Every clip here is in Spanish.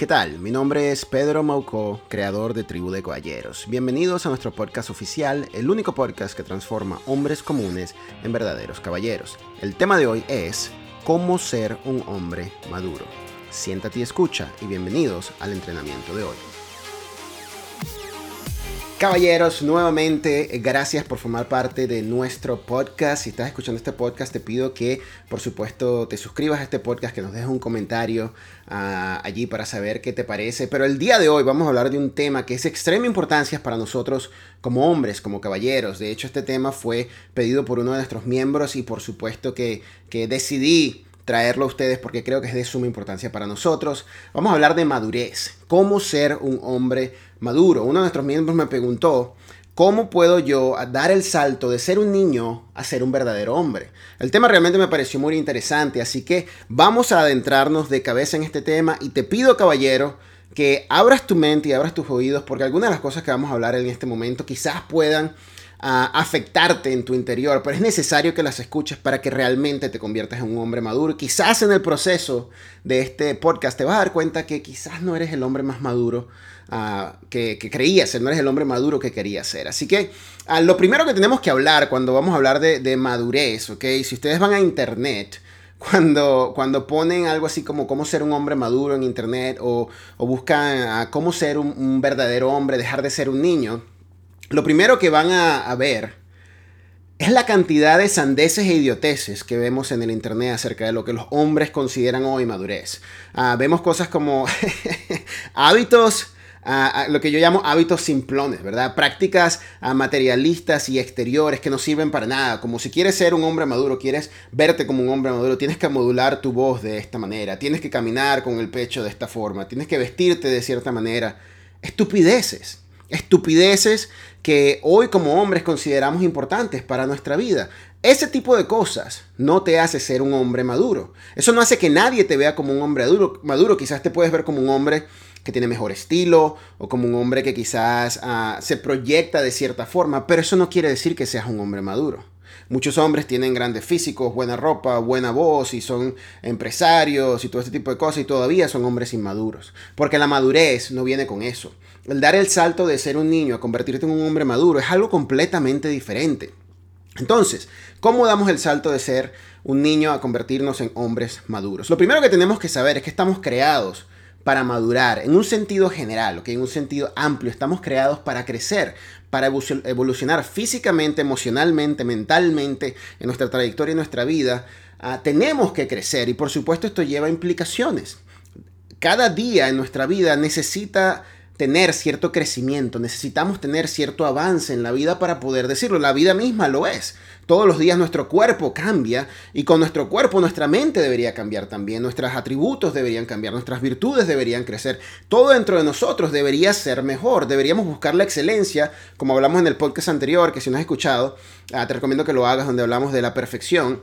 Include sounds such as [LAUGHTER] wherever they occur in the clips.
¿Qué tal? Mi nombre es Pedro Maucó, creador de Tribu de Caballeros. Bienvenidos a nuestro podcast oficial, el único podcast que transforma hombres comunes en verdaderos caballeros. El tema de hoy es cómo ser un hombre maduro. Siéntate y escucha y bienvenidos al entrenamiento de hoy. Caballeros, nuevamente gracias por formar parte de nuestro podcast. Si estás escuchando este podcast, te pido que, por supuesto, te suscribas a este podcast, que nos dejes un comentario uh, allí para saber qué te parece. Pero el día de hoy vamos a hablar de un tema que es de extrema importancia para nosotros como hombres, como caballeros. De hecho, este tema fue pedido por uno de nuestros miembros y por supuesto que, que decidí traerlo a ustedes porque creo que es de suma importancia para nosotros. Vamos a hablar de madurez, cómo ser un hombre maduro. Uno de nuestros miembros me preguntó, ¿cómo puedo yo dar el salto de ser un niño a ser un verdadero hombre? El tema realmente me pareció muy interesante, así que vamos a adentrarnos de cabeza en este tema y te pido, caballero, que abras tu mente y abras tus oídos porque algunas de las cosas que vamos a hablar en este momento quizás puedan a afectarte en tu interior, pero es necesario que las escuches para que realmente te conviertas en un hombre maduro. Quizás en el proceso de este podcast te vas a dar cuenta que quizás no eres el hombre más maduro uh, que, creías ser, no eres el hombre maduro que querías ser. Así que uh, lo primero que tenemos que hablar cuando vamos a hablar de, madurez, ¿ok? Si ustedes van a internet, cuando, cuando ponen algo así como cómo ser un hombre maduro en internet o, buscan cómo ser un verdadero hombre, dejar de ser un niño, lo primero que van a, ver es la cantidad de sandeces e idioteces que vemos en el internet acerca de lo que los hombres consideran hoy madurez. Uh, vemos cosas como [LAUGHS] hábitos, uh, lo que yo llamo hábitos simplones, ¿verdad? Prácticas materialistas y exteriores que no sirven para nada. Como si quieres ser un hombre maduro, quieres verte como un hombre maduro, tienes que modular tu voz de esta manera, tienes que caminar con el pecho de esta forma, tienes que vestirte de cierta manera. Estupideces estupideces que hoy como hombres consideramos importantes para nuestra vida. Ese tipo de cosas no te hace ser un hombre maduro. Eso no hace que nadie te vea como un hombre maduro. Quizás te puedes ver como un hombre que tiene mejor estilo o como un hombre que quizás uh, se proyecta de cierta forma, pero eso no quiere decir que seas un hombre maduro. Muchos hombres tienen grandes físicos, buena ropa, buena voz y son empresarios y todo este tipo de cosas y todavía son hombres inmaduros. Porque la madurez no viene con eso. El dar el salto de ser un niño a convertirte en un hombre maduro es algo completamente diferente. Entonces, ¿cómo damos el salto de ser un niño a convertirnos en hombres maduros? Lo primero que tenemos que saber es que estamos creados para madurar en un sentido general, ¿okay? en un sentido amplio. Estamos creados para crecer, para evolucionar físicamente, emocionalmente, mentalmente en nuestra trayectoria, en nuestra vida, uh, tenemos que crecer y por supuesto esto lleva implicaciones. Cada día en nuestra vida necesita tener cierto crecimiento, necesitamos tener cierto avance en la vida para poder decirlo. La vida misma lo es. Todos los días nuestro cuerpo cambia y con nuestro cuerpo nuestra mente debería cambiar también, nuestros atributos deberían cambiar, nuestras virtudes deberían crecer. Todo dentro de nosotros debería ser mejor, deberíamos buscar la excelencia, como hablamos en el podcast anterior, que si no has escuchado, uh, te recomiendo que lo hagas donde hablamos de la perfección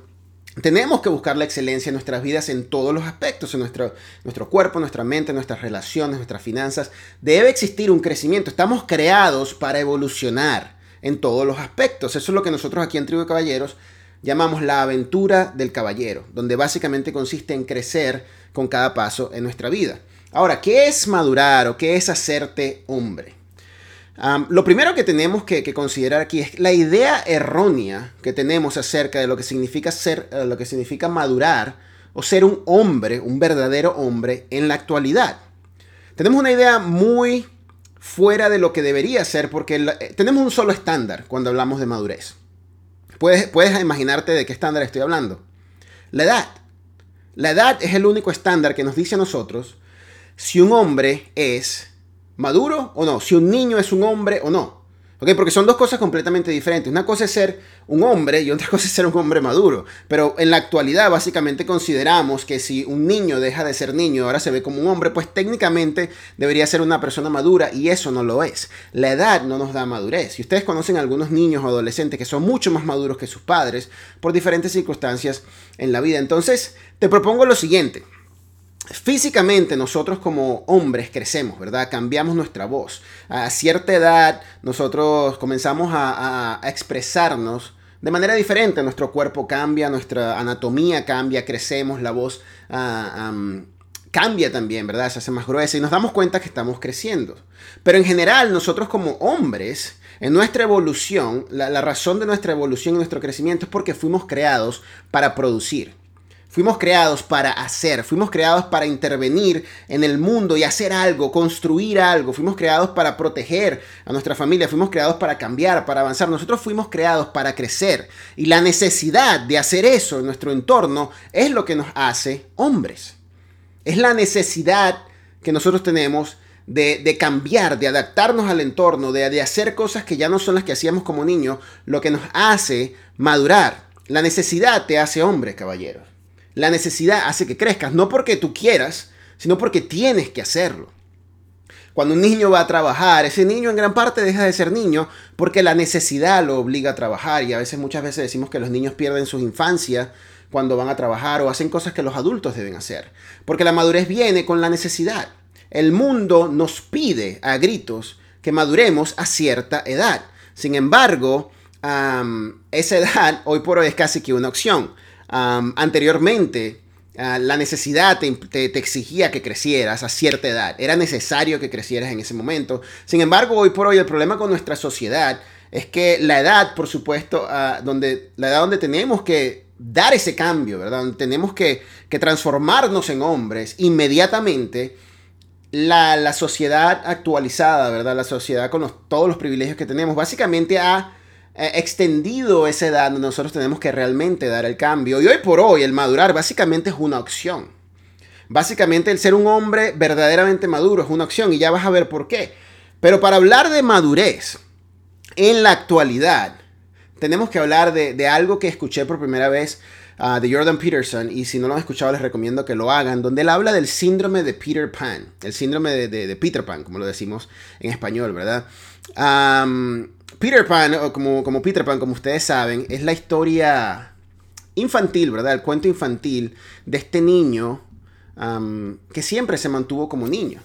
tenemos que buscar la excelencia en nuestras vidas en todos los aspectos, en nuestro, nuestro cuerpo, nuestra mente, nuestras relaciones, nuestras finanzas. Debe existir un crecimiento. Estamos creados para evolucionar en todos los aspectos. Eso es lo que nosotros aquí en Tribu de Caballeros llamamos la aventura del caballero, donde básicamente consiste en crecer con cada paso en nuestra vida. Ahora, ¿qué es madurar o qué es hacerte hombre? Lo primero que tenemos que, considerar aquí es la idea errónea que tenemos acerca de lo que significa ser, uh, lo que significa madurar o ser un hombre, un verdadero hombre en la actualidad. Tenemos una idea muy fuera de lo que debería ser porque eh, tenemos un solo estándar cuando hablamos de madurez. Puedes, puedes imaginarte de qué estándar estoy hablando. La edad. La edad es el único estándar que nos dice a nosotros si un hombre es maduro o no, si un niño es un hombre o no. ¿Ok? Porque son dos cosas completamente diferentes. Una cosa es ser un hombre y otra [LAUGHS] cosa es ser un hombre maduro. Pero en la actualidad básicamente consideramos que si un niño deja de ser niño y ahora se ve como un hombre, pues técnicamente debería ser una persona madura y eso no lo es. La edad no nos da madurez. Si ustedes conocen a algunos niños o adolescentes que son mucho más maduros que sus padres por diferentes circunstancias en la vida, entonces te propongo lo siguiente. Físicamente nosotros como hombres crecemos, ¿verdad? Cambiamos nuestra voz. A cierta edad nosotros comenzamos a, expresarnos de manera diferente. Nuestro cuerpo cambia, nuestra anatomía cambia, crecemos, la voz um, cambia también, ¿verdad? Se hace más gruesa y nos damos cuenta que estamos creciendo. Pero en general, nosotros como hombres, en nuestra evolución, la, la razón de nuestra evolución y nuestro crecimiento es porque fuimos creados para producir. Fuimos creados para hacer, fuimos creados para intervenir en el mundo y hacer algo, construir algo, fuimos creados para proteger a nuestra familia, fuimos creados para cambiar, para avanzar, nosotros fuimos creados para crecer y la necesidad de hacer eso en nuestro entorno es lo que nos hace hombres. Es la necesidad que nosotros tenemos de, cambiar, de adaptarnos al entorno, de, de hacer cosas que ya no son las que hacíamos como niños, lo que nos hace madurar. La necesidad te hace hombre, caballeros. La necesidad hace que crezcas, no porque tú quieras, sino porque tienes que hacerlo. Cuando un niño va a trabajar, ese niño en gran parte deja de ser niño porque la necesidad lo obliga a trabajar y a veces muchas veces decimos que los niños pierden su infancia cuando van a trabajar o hacen cosas que los adultos deben hacer. Porque la madurez viene con la necesidad. El mundo nos pide a gritos que maduremos a cierta edad. Sin embargo, esa edad hoy por hoy es casi que una opción anteriormente, ah, la necesidad te, exigía que crecieras a cierta edad. Era necesario que crecieras en ese momento. Sin embargo, hoy por hoy el problema con nuestra sociedad es que la edad, por supuesto, ah, donde, la edad donde tenemos que dar ese cambio, ¿verdad? Donde tenemos que, transformarnos en hombres inmediatamente. La, sociedad actualizada, ¿verdad? La sociedad con todos los privilegios que tenemos, básicamente ha eh, extendido esa edad donde nosotros tenemos que realmente dar el cambio. Y hoy por hoy el madurar básicamente es una opción. Básicamente el ser un hombre verdaderamente maduro es una opción y ya vas a ver por qué. Pero para hablar de madurez en la actualidad, tenemos que hablar de, algo que escuché por primera vez ah, de Jordan Peterson, y si no lo han escuchado les recomiendo que lo hagan, donde él habla del síndrome de Peter Pan, el síndrome de, Peter Pan, como lo decimos en español, ¿verdad? Peter Pan, como, como Peter Pan, como ustedes saben, es la historia infantil, ¿verdad? El cuento infantil de este niño que siempre se mantuvo como niño.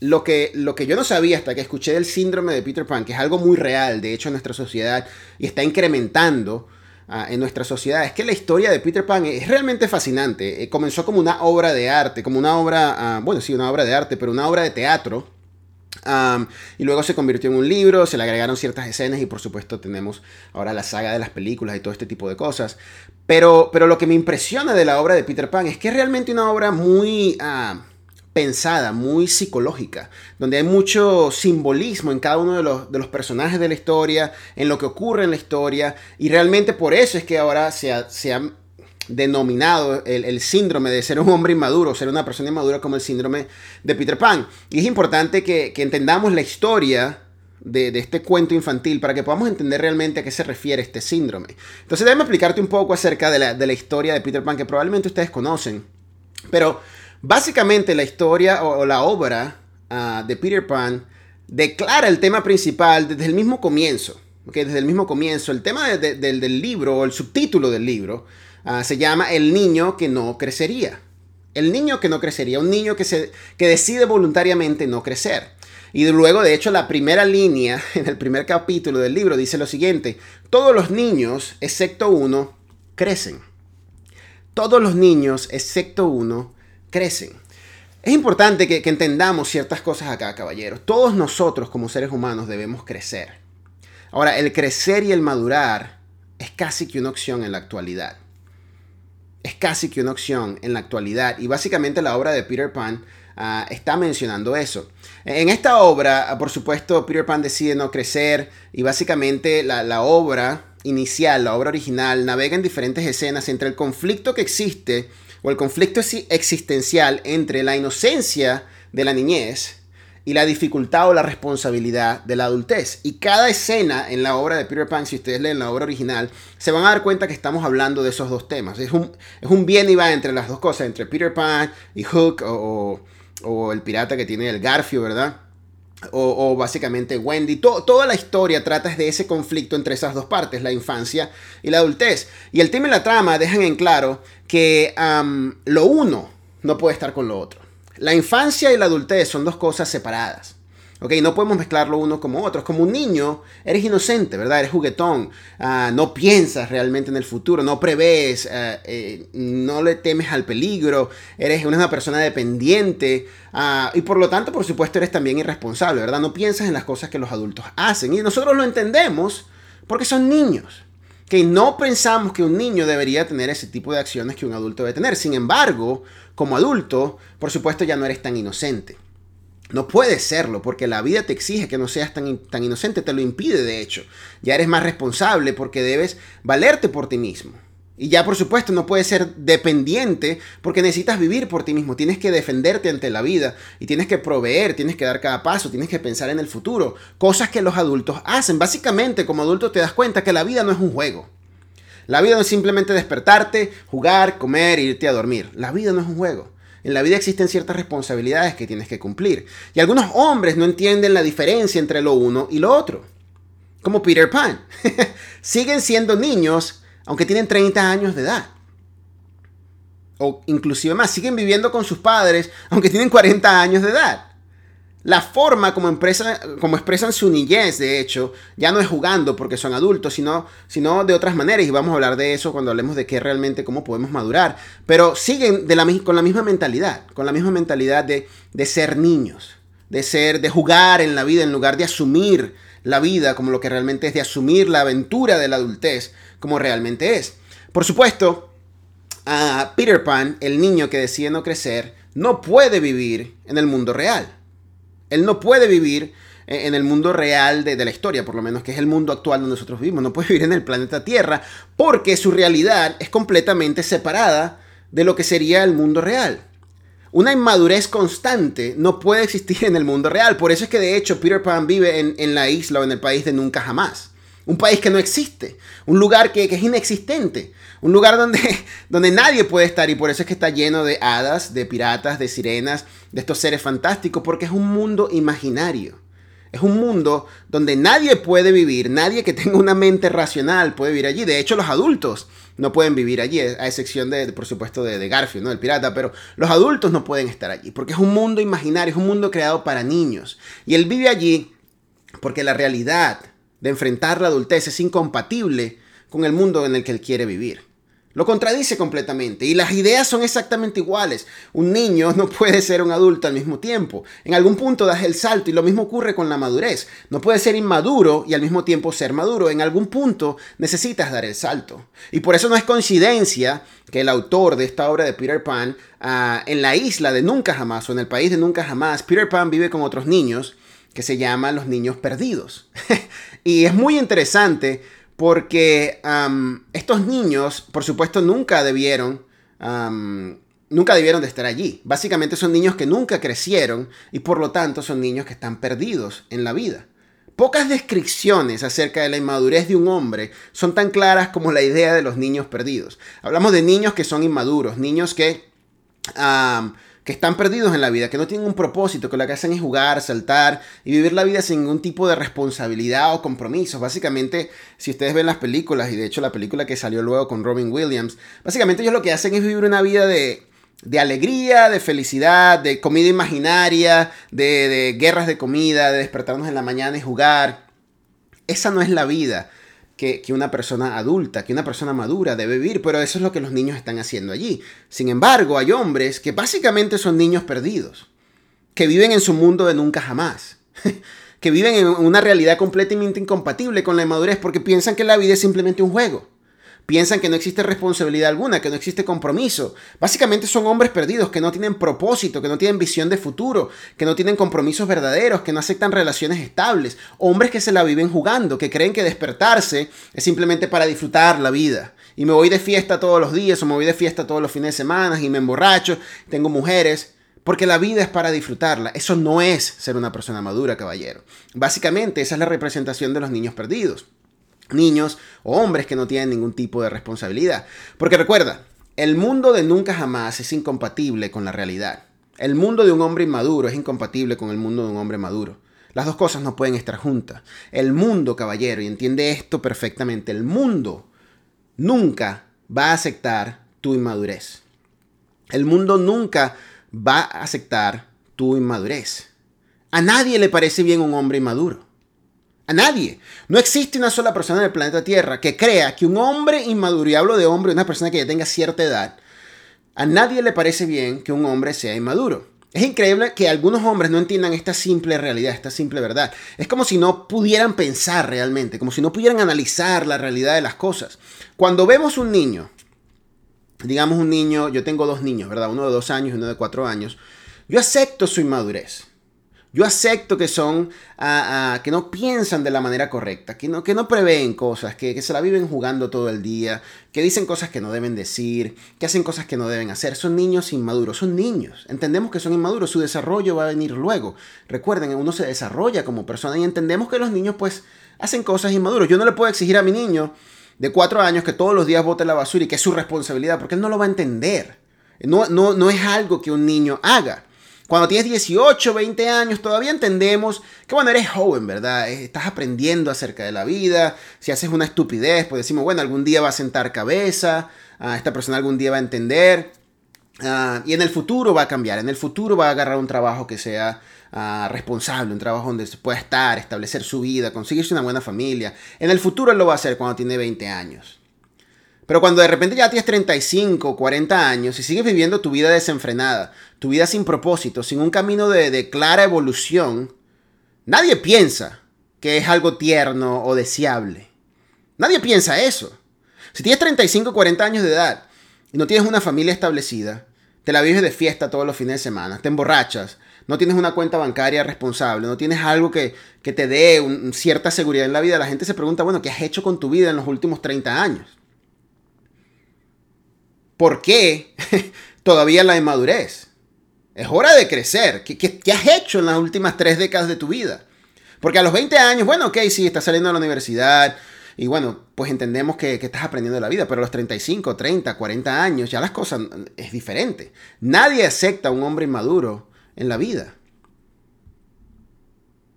Lo que, lo que yo no sabía hasta que escuché del síndrome de Peter Pan, que es algo muy real, de hecho, en nuestra sociedad y está incrementando ah, en nuestra sociedad, es que la historia de Peter Pan es realmente fascinante. Eh, comenzó como una obra de arte, como una obra, ah, bueno, sí, una obra de arte, pero una obra de teatro y luego se convirtió en un libro, se le agregaron ciertas escenas y por supuesto tenemos ahora la saga de las películas y todo este tipo de cosas. Pero, pero lo que me impresiona de la obra de Peter Pan es que es realmente una obra muy pensada, muy psicológica, donde hay mucho simbolismo en cada uno de los, de los, personajes de la historia, en lo que ocurre en la historia, y realmente por eso es que ahora se se ha denominado el, síndrome de ser un hombre inmaduro, ser una persona inmadura como el síndrome de Peter Pan. Y es importante que, entendamos la historia de, este cuento infantil para que podamos entender realmente a qué se refiere este síndrome. Entonces déjame explicarte un poco acerca de la, historia de Peter Pan que probablemente ustedes conocen. Pero básicamente la historia o, la obra ah, de Peter Pan declara el tema principal desde el mismo comienzo. Desde el mismo comienzo, el tema del libro o el subtítulo del libro Ah, se llama El niño que no crecería. El niño que no crecería, un niño que, se, que decide voluntariamente no crecer. Y luego, de hecho, la primera línea [LAUGHS] en el primer capítulo del libro dice lo siguiente, todos los niños, excepto uno, crecen. Todos los niños, excepto uno, crecen. Es importante que, que entendamos ciertas cosas acá, caballeros. Todos nosotros como seres humanos debemos crecer. Ahora, el crecer y el madurar es casi que una opción en la actualidad es casi que una opción en la actualidad y básicamente la obra de Peter Pan ah, está mencionando eso. En esta obra, ah, por supuesto, Peter Pan decide no crecer y básicamente la, la obra inicial, la obra original, navega en diferentes escenas entre el conflicto que existe o el conflicto existencial entre la inocencia de la niñez y la dificultad o la responsabilidad de la adultez. Y cada escena en la obra de Peter Pan, si ustedes leen la obra original, se van a dar cuenta que estamos hablando de esos dos temas. Es un, es un bien y va entre las dos cosas, entre Peter Pan y Hook o, o, el pirata que tiene el Garfio, ¿verdad? O, básicamente Wendy. toda la historia trata de ese conflicto entre esas dos partes, la infancia y la adultez. Y el tema y la trama dejan en claro que lo uno no puede estar con lo otro. La infancia y la adultez son dos cosas separadas. ¿Ok? No podemos mezclarlo uno como otro. Como un niño, eres inocente, ¿verdad? Eres juguetón, ah, no piensas realmente en el futuro, no prevés, ah, eh, no le temes al peligro, eres una persona dependiente ah, y por lo tanto, por supuesto, eres también irresponsable, ¿verdad? No piensas en las cosas que los adultos hacen y nosotros lo entendemos porque son niños. Que no pensamos que un niño debería tener ese tipo de acciones que un adulto debe tener. Sin embargo, como adulto, por supuesto, ya no eres tan inocente. No puedes serlo porque la vida te exige que no seas tan, tan inocente, te lo impide de hecho. Ya eres más responsable porque debes valerte por ti mismo. Y ya por supuesto no puedes ser dependiente porque necesitas vivir por ti mismo, tienes que defenderte ante la vida y tienes que proveer, tienes que dar cada paso, tienes que pensar en el futuro, cosas que los adultos hacen. Básicamente como adulto te das cuenta que la vida no es un juego. La vida no es simplemente despertarte, jugar, comer irte a dormir. La vida no es un juego. En la vida existen ciertas responsabilidades que tienes que cumplir. Y algunos hombres no entienden la diferencia entre lo uno y lo otro. Como Peter Pan. [LAUGHS] Siguen siendo niños aunque tienen 30 años de edad. O inclusive más, siguen viviendo con sus padres [LAUGHS] aunque tienen 40 años de edad. La forma como, como expresan su niñez, de hecho, ya no es jugando porque son adultos, sino, sino de otras maneras. Y vamos a hablar de eso cuando hablemos de qué realmente, cómo podemos madurar. Pero siguen con la misma mentalidad, con la misma mentalidad de, de ser niños, de ser, de jugar en la vida en lugar de asumir la vida como lo que realmente es, de asumir la aventura de la adultez como realmente es. Por supuesto, a Peter Pan, el niño que decide no crecer, no puede vivir en el mundo real. Él no puede vivir en el mundo real de, la historia, por lo menos, que es el mundo actual donde nosotros vivimos. No puede [LAUGHS] vivir en el planeta Tierra porque su realidad es completamente separada de lo que sería el mundo real. Una inmadurez constante no puede existir en el mundo real. Por eso es que de hecho Peter Pan vive en, la isla o en el país de nunca jamás. Un país que no existe. Un lugar que, que, es inexistente. Un lugar donde, [LAUGHS] donde nadie puede estar y por eso es que está lleno de hadas, de piratas, de sirenas, de estos seres fantásticos, porque es un mundo imaginario. Es un mundo donde nadie puede vivir, nadie que tenga una mente racional puede vivir allí. De hecho, los adultos no pueden vivir allí, a excepción de, por supuesto, de, Garfield, ¿no? El pirata, pero los adultos no pueden estar allí, porque es un mundo imaginario, es un mundo creado para niños. Y él vive allí porque la realidad de enfrentar la adultez es incompatible con el mundo en el que él quiere vivir. Lo contradice completamente y las ideas son exactamente iguales. Un niño no puede ser un adulto al mismo tiempo. En algún punto das el salto y lo mismo ocurre con la madurez. No puedes ser inmaduro y al mismo tiempo ser maduro. En algún punto necesitas dar el salto. Y por eso no es coincidencia que el autor de esta obra de Peter Pan, ah, en la isla de Nunca Jamás o en el país de Nunca Jamás, Peter Pan vive con otros niños que se llaman los niños perdidos. [LAUGHS] y es muy interesante porque estos niños, por supuesto, nunca debieron, nunca debieron de estar allí. Básicamente son niños que nunca crecieron y por lo tanto son niños que están perdidos en la vida. Pocas descripciones acerca de la inmadurez de un hombre son tan claras como la idea de los niños perdidos. Hablamos de niños que son inmaduros, niños que que están perdidos en la vida, que no tienen un propósito, que lo que hacen es jugar, saltar y vivir la vida sin ningún tipo de responsabilidad o compromiso. Básicamente, si ustedes ven las películas, y de hecho la película que salió luego con Robin Williams, básicamente ellos lo que hacen es vivir una vida de, de alegría, de felicidad, de comida imaginaria, de, de guerras de comida, de despertarnos en la mañana y jugar. Esa no es la vida que, una persona adulta, que una persona madura debe vivir, pero eso es lo que los niños están haciendo allí. Sin embargo, hay hombres que básicamente son niños perdidos, que viven en su mundo de nunca jamás, [LAUGHS] que viven en una realidad completamente incompatible con la inmadurez porque piensan que la vida es simplemente un juego piensan que no existe responsabilidad alguna, que no existe compromiso. Básicamente son hombres perdidos que no tienen propósito, que no tienen visión de futuro, que no tienen compromisos verdaderos, que no aceptan relaciones estables. Hombres que se la viven jugando, que creen que despertarse es simplemente para disfrutar la vida. Y me voy de fiesta todos los días o me voy de fiesta todos los fines de semana y me emborracho, tengo mujeres. Porque la vida es para disfrutarla. Eso no es ser una persona madura, caballero. Básicamente esa es la representación de los niños perdidos niños o hombres que no tienen ningún tipo de responsabilidad. Porque recuerda, el mundo de nunca jamás es incompatible con la realidad. El mundo de un hombre inmaduro es incompatible con el mundo de un hombre maduro. Las dos cosas no pueden estar juntas. El mundo, caballero, y entiende esto perfectamente, el mundo nunca va a aceptar tu inmadurez. El mundo nunca va a aceptar tu inmadurez. A nadie le parece bien un hombre inmaduro. A nadie. No existe una sola persona en el planeta Tierra que crea que un hombre inmaduro, y hablo de hombre, una persona que ya tenga cierta edad, a nadie le parece bien que un hombre sea inmaduro. Es increíble que algunos hombres no entiendan esta simple realidad, esta simple verdad. Es como si no pudieran pensar realmente, como si no pudieran analizar la realidad de las cosas. Cuando vemos un niño, digamos un niño, yo tengo dos niños, ¿verdad? Uno de dos años y uno de cuatro años, yo acepto su inmadurez. Yo acepto que son, ah, ah, que no piensan de la manera correcta, que no, que no prevén cosas, que, que, se la viven jugando todo el día, que dicen cosas que no deben decir, que hacen cosas que no deben hacer. Son niños inmaduros, son niños. Entendemos que son inmaduros, su desarrollo va a venir luego. Recuerden, uno se desarrolla como persona y entendemos que los niños pues hacen cosas inmaduros. Yo no le puedo exigir a mi niño de cuatro años que todos los días bote la basura y que es su responsabilidad, porque él no lo va a entender. No, no, no es algo que un niño haga. Cuando tienes 18, 20 años, todavía entendemos que, bueno, eres joven, ¿verdad? Eh, estás aprendiendo acerca de la vida. Si haces una estupidez, pues decimos, bueno, algún día va a sentar cabeza, ah, esta persona algún día va a entender. Ah, y en el futuro va a cambiar, en el futuro va a agarrar un trabajo que sea ah, responsable, un trabajo donde se pueda estar, establecer su vida, conseguirse una buena familia. En el futuro él lo va a hacer cuando tiene 20 años. Pero cuando de repente ya tienes 35, 40 años y sigues viviendo tu vida desenfrenada, tu vida sin propósito, sin un camino de, clara evolución, nadie piensa que es algo tierno o deseable. Nadie piensa eso. Si tienes 35, 40 años de edad y no tienes una familia establecida, te la vives de fiesta todos los fines de semana, te emborrachas, no tienes una cuenta bancaria responsable, no tienes algo que, te dé cierta seguridad en la vida, la gente se pregunta, bueno, ¿qué has hecho con tu vida en los últimos 30 años? ¿Por qué todavía la inmadurez? Es hora de crecer. ¿Qué, has hecho en las últimas tres décadas de tu vida? Porque a los 20 años, bueno, ok, sí, estás saliendo de la universidad y bueno, pues entendemos que, que, estás aprendiendo la vida, pero a los 35, 30, 40 años ya las cosas es diferente. Nadie acepta a un hombre inmaduro en la vida.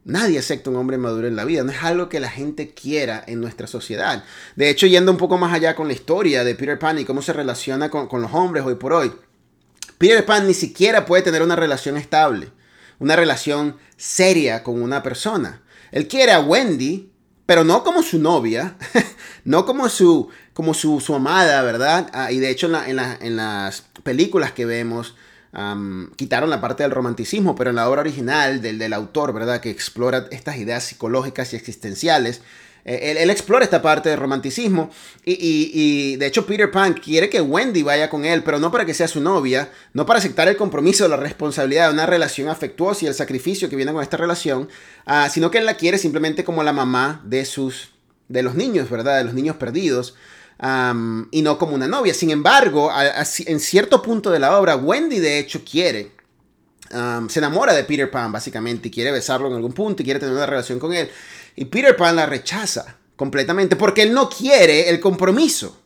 Nadie acepta un hombre maduro en la vida. No es algo que la gente quiera en nuestra sociedad. De hecho, yendo un poco más allá con la historia de Peter Pan y cómo se relaciona con, los hombres hoy por hoy, Peter Pan ni siquiera puede tener una relación estable, una relación seria con una persona. Él quiere a Wendy, pero no como su novia, [LAUGHS] no como su, como su, su amada, ¿verdad? Ah, y de hecho en, en las películas que vemos, quitaron la parte del romanticismo, pero en la obra original del, del autor, ¿verdad? Que explora estas ideas psicológicas y existenciales, eh, él, explora esta parte del romanticismo y, y, de hecho Peter Pan quiere que Wendy vaya con él, pero no para que sea su novia, no para aceptar el compromiso, la responsabilidad de una relación afectuosa y el sacrificio que viene con esta relación, uh, sino que él la quiere simplemente como la mamá de sus, de los niños, ¿verdad? De los niños perdidos y no como una novia. Sin embargo, en cierto punto de la obra, Wendy de hecho quiere, se enamora de Peter Pan básicamente y quiere besarlo en algún punto y quiere tener una relación con él. Y Peter Pan la rechaza completamente porque él no quiere el compromiso.